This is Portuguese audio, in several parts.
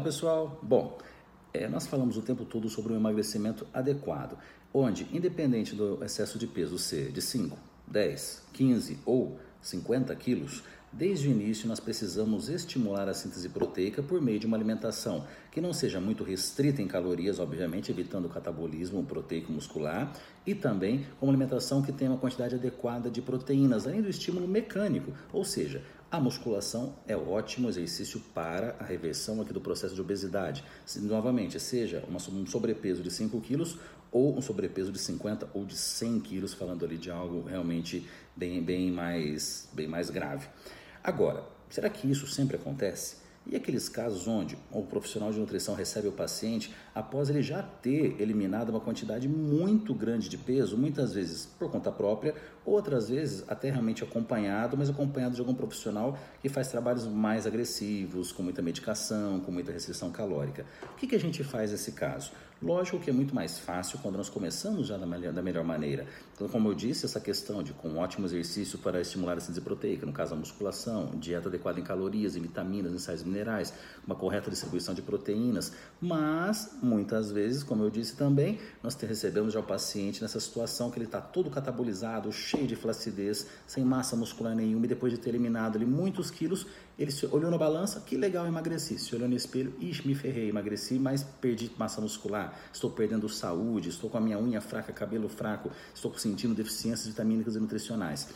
pessoal? Bom, é, nós falamos o tempo todo sobre um emagrecimento adequado, onde, independente do excesso de peso ser de 5, 10, 15 ou 50 quilos, Desde o início, nós precisamos estimular a síntese proteica por meio de uma alimentação que não seja muito restrita em calorias, obviamente, evitando o catabolismo proteico muscular, e também uma alimentação que tenha uma quantidade adequada de proteínas, além do estímulo mecânico, ou seja, a musculação é ótimo exercício para a reversão aqui do processo de obesidade. Se, novamente, seja uma, um sobrepeso de 5 quilos ou um sobrepeso de 50 ou de 100 quilos, falando ali de algo realmente bem, bem, mais, bem mais grave. Agora, será que isso sempre acontece? E aqueles casos onde o profissional de nutrição recebe o paciente após ele já ter eliminado uma quantidade muito grande de peso, muitas vezes por conta própria, outras vezes até realmente acompanhado, mas acompanhado de algum profissional que faz trabalhos mais agressivos, com muita medicação, com muita restrição calórica. O que, que a gente faz nesse caso? Lógico que é muito mais fácil quando nós começamos já da melhor, da melhor maneira. Então, como eu disse, essa questão de com um ótimo exercício para estimular a síntese proteica, no caso a musculação, dieta adequada em calorias, em vitaminas, em sais minerais, uma correta distribuição de proteínas, mas muitas vezes, como eu disse também, nós recebemos já o paciente nessa situação que ele está todo catabolizado, cheio de flacidez, sem massa muscular nenhuma e depois de ter eliminado ali muitos quilos, ele olhou na balança, que legal, emagreci. Se olhou no espelho, ixi, me ferrei, emagreci, mas perdi massa muscular. Estou perdendo saúde, estou com a minha unha fraca, cabelo fraco, estou sentindo deficiências vitamínicas e nutricionais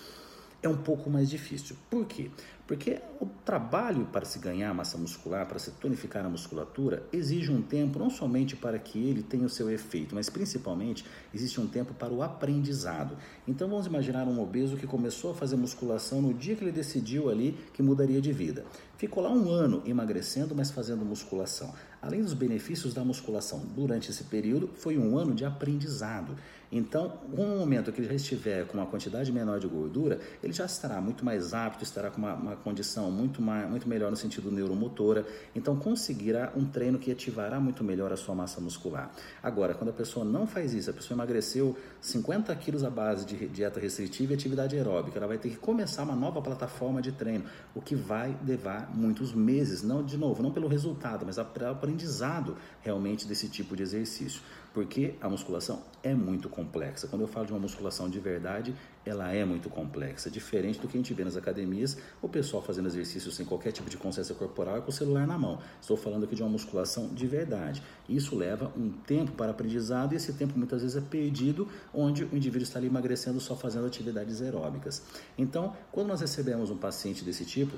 é um pouco mais difícil. Por quê? Porque o trabalho para se ganhar massa muscular, para se tonificar a musculatura, exige um tempo não somente para que ele tenha o seu efeito, mas principalmente existe um tempo para o aprendizado. Então vamos imaginar um obeso que começou a fazer musculação no dia que ele decidiu ali que mudaria de vida. Ficou lá um ano emagrecendo, mas fazendo musculação. Além dos benefícios da musculação durante esse período, foi um ano de aprendizado. Então, no momento que ele já estiver com uma quantidade menor de gordura, ele já estará muito mais apto, estará com uma, uma condição muito, mais, muito melhor no sentido neuromotora, então conseguirá um treino que ativará muito melhor a sua massa muscular. Agora, quando a pessoa não faz isso, a pessoa emagreceu 50 quilos à base de dieta restritiva e atividade aeróbica, ela vai ter que começar uma nova plataforma de treino, o que vai levar muitos meses, não de novo, não pelo resultado, mas pelo aprendizado realmente desse tipo de exercício porque a musculação é muito complexa. Quando eu falo de uma musculação de verdade, ela é muito complexa, diferente do que a gente vê nas academias, o pessoal fazendo exercícios sem qualquer tipo de consciência corporal e com o celular na mão. Estou falando aqui de uma musculação de verdade. Isso leva um tempo para aprendizado e esse tempo muitas vezes é perdido, onde o indivíduo está ali emagrecendo só fazendo atividades aeróbicas. Então, quando nós recebemos um paciente desse tipo,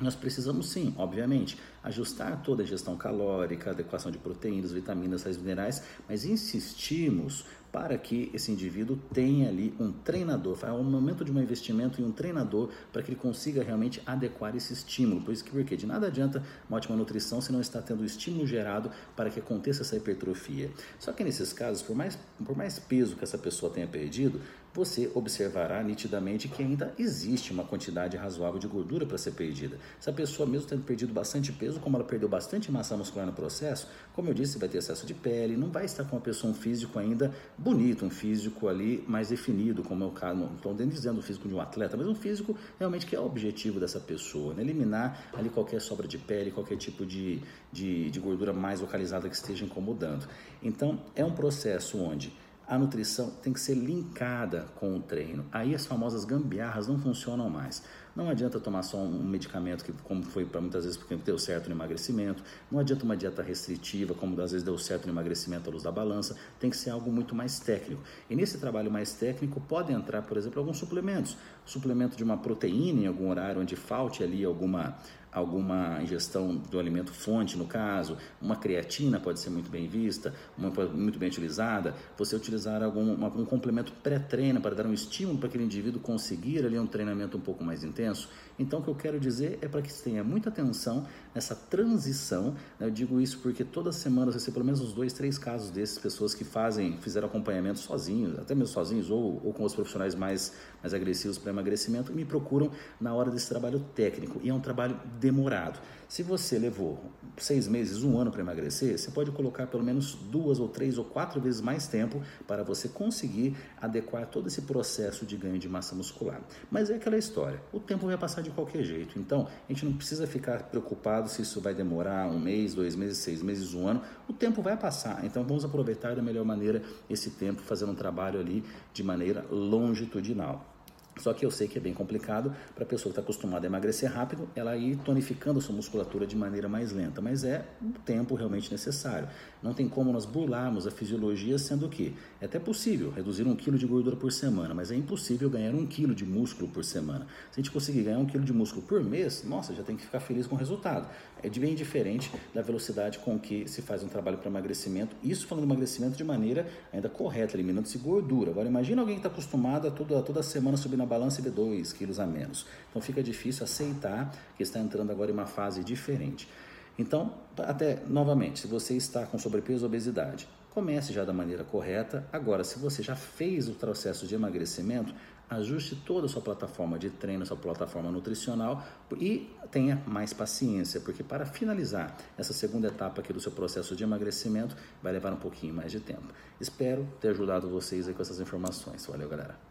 nós precisamos sim, obviamente, ajustar toda a gestão calórica, adequação de proteínas, vitaminas, sais minerais, mas insistimos para que esse indivíduo tenha ali um treinador, é um momento de um investimento em um treinador para que ele consiga realmente adequar esse estímulo. Por isso que porque de nada adianta uma ótima nutrição se não está tendo o estímulo gerado para que aconteça essa hipertrofia. Só que nesses casos, por mais, por mais peso que essa pessoa tenha perdido, você observará nitidamente que ainda existe uma quantidade razoável de gordura para ser perdida. Se a pessoa mesmo tendo perdido bastante peso, como ela perdeu bastante massa muscular no processo, como eu disse, vai ter excesso de pele, não vai estar com uma pessoa um físico ainda bonito, um físico ali mais definido, como é o caso, não estou dizendo o físico de um atleta, mas um físico realmente que é o objetivo dessa pessoa, né? eliminar ali qualquer sobra de pele, qualquer tipo de, de, de gordura mais localizada que esteja incomodando. Então, é um processo onde a nutrição tem que ser linkada com o treino. Aí as famosas gambiarras não funcionam mais. Não adianta tomar só um medicamento que, como foi para muitas vezes, porque deu certo no emagrecimento. Não adianta uma dieta restritiva, como às vezes deu certo no emagrecimento à luz da balança. Tem que ser algo muito mais técnico. E nesse trabalho mais técnico pode entrar, por exemplo, alguns suplementos. Suplemento de uma proteína em algum horário onde falte ali alguma alguma ingestão do alimento fonte, no caso, uma creatina pode ser muito bem vista, uma, muito bem utilizada, você utilizar algum uma, um complemento pré-treino para dar um estímulo para aquele indivíduo conseguir ali um treinamento um pouco mais intenso. Então, o que eu quero dizer é para que você tenha muita atenção nessa transição. Né? Eu digo isso porque toda semana você tem pelo menos uns dois, três casos desses, pessoas que fazem, fizeram acompanhamento sozinhos, até mesmo sozinhos ou, ou com os profissionais mais, mais agressivos para emagrecimento, e me procuram na hora desse trabalho técnico. E é um trabalho demorado. Se você levou seis meses, um ano para emagrecer, você pode colocar pelo menos duas ou três ou quatro vezes mais tempo para você conseguir adequar todo esse processo de ganho de massa muscular. Mas é aquela história: o tempo vai passar de qualquer jeito. Então, a gente não precisa ficar preocupado se isso vai demorar um mês, dois meses, seis meses, um ano. O tempo vai passar. Então, vamos aproveitar da melhor maneira esse tempo, fazendo um trabalho ali de maneira longitudinal. Só que eu sei que é bem complicado para a pessoa que está acostumada a emagrecer rápido, ela ir tonificando a sua musculatura de maneira mais lenta, mas é um tempo realmente necessário. Não tem como nós burlarmos a fisiologia, sendo que é até possível reduzir um quilo de gordura por semana, mas é impossível ganhar um quilo de músculo por semana. Se a gente conseguir ganhar um quilo de músculo por mês, nossa, já tem que ficar feliz com o resultado. É bem diferente da velocidade com que se faz um trabalho para emagrecimento, isso falando de emagrecimento de maneira ainda correta, eliminando-se gordura. Agora, imagina alguém que está acostumado a toda, toda semana subir na balança e ver 2 quilos a menos. Então fica difícil aceitar que está entrando agora em uma fase diferente. Então, até novamente, se você está com sobrepeso ou obesidade, comece já da maneira correta. Agora, se você já fez o processo de emagrecimento, ajuste toda a sua plataforma de treino, sua plataforma nutricional e tenha mais paciência, porque para finalizar essa segunda etapa aqui do seu processo de emagrecimento vai levar um pouquinho mais de tempo. Espero ter ajudado vocês aí com essas informações. Valeu, galera.